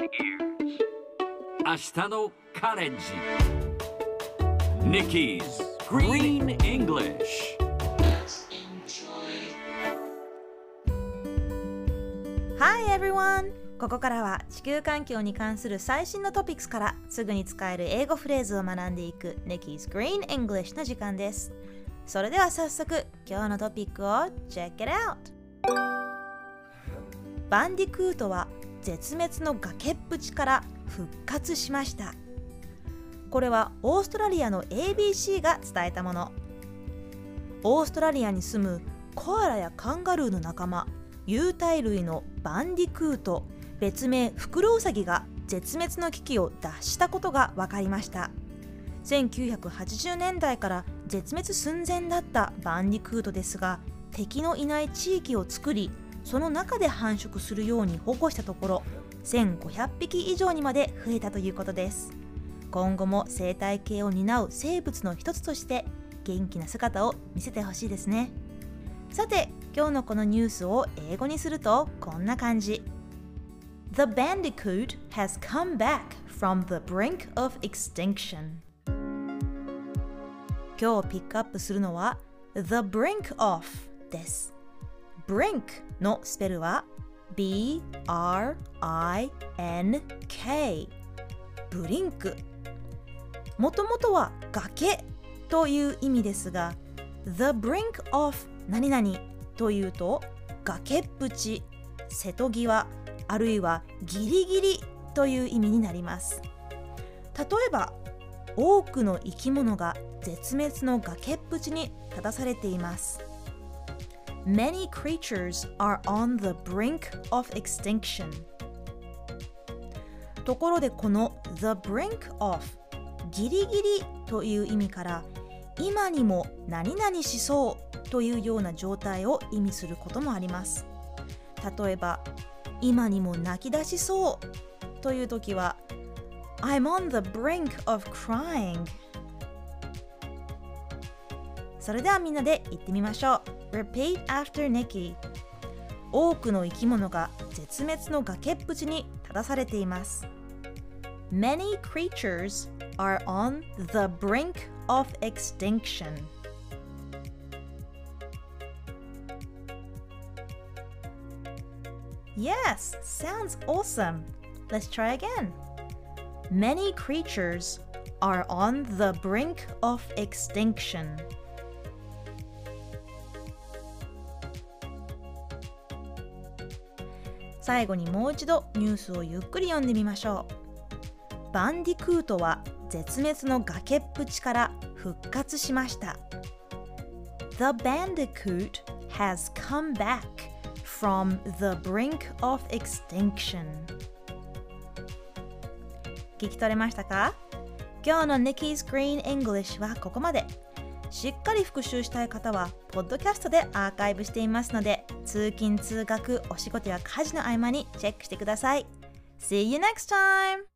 明日のカレッジ Nikki's Green English ここからは地球環境に関する最新のトピックスからすぐに使える英語フレーズを学んでいく Nikki's Green English の時間です。それでは早速今日のトピックを Check it out! バンディクートは絶滅の崖っぷちから復活しました。これはオーストラリアの ABC が伝えたもの。オーストラリアに住むコアラやカンガルーの仲間有袋類のバンディクート別名フクロウサギが絶滅の危機を脱したことが分かりました1980年代から絶滅寸前だったバンディクートですが敵のいない地域を作りその中で繁殖するように保護したところ1500匹以上にまで増えたということです。今後も生態系を担う生物の一つとして元気な姿を見せてほしいですね。さて今日のこのニュースを英語にするとこんな感じ。The bandicoot has come back from the brink of extinction. 今日ピックアップするのは The brink of です。Brink のスペルは B-R-I-N-K ブリンク。もともとは崖という意味ですが The brink of 何々というと崖っぷち瀬戸際あるいはギリギリという意味になります。例えば多くの生き物が絶滅の崖っぷちに立たされています。Many creatures are on the brink of extinction. ところでこの the brink of ギリギリという意味から今にも何々しそうというような状態を意味することもあります。例えば今にも泣き出しそうという時は I'm on the brink of crying それではみんなで言ってみましょう。Repeat after Nikki 多くの生き物が絶滅の崖っぷちに立たされています Many creatures are on the brink of extinction Yes, sounds awesome. Let's try again. Many creatures are on the brink of extinction. 最後にもう一度ニュースをゆっくり読んでみましょう。バンディクートは絶滅の崖っぷちから復活しました。The bandicoot has come back from the brink of extinction 聞き取れましたか今日の Nikki's Green English はここまでしっかり復習したい方はポッドキャストでアーカイブしていますので通勤通学お仕事や家事の合間にチェックしてください See you next time!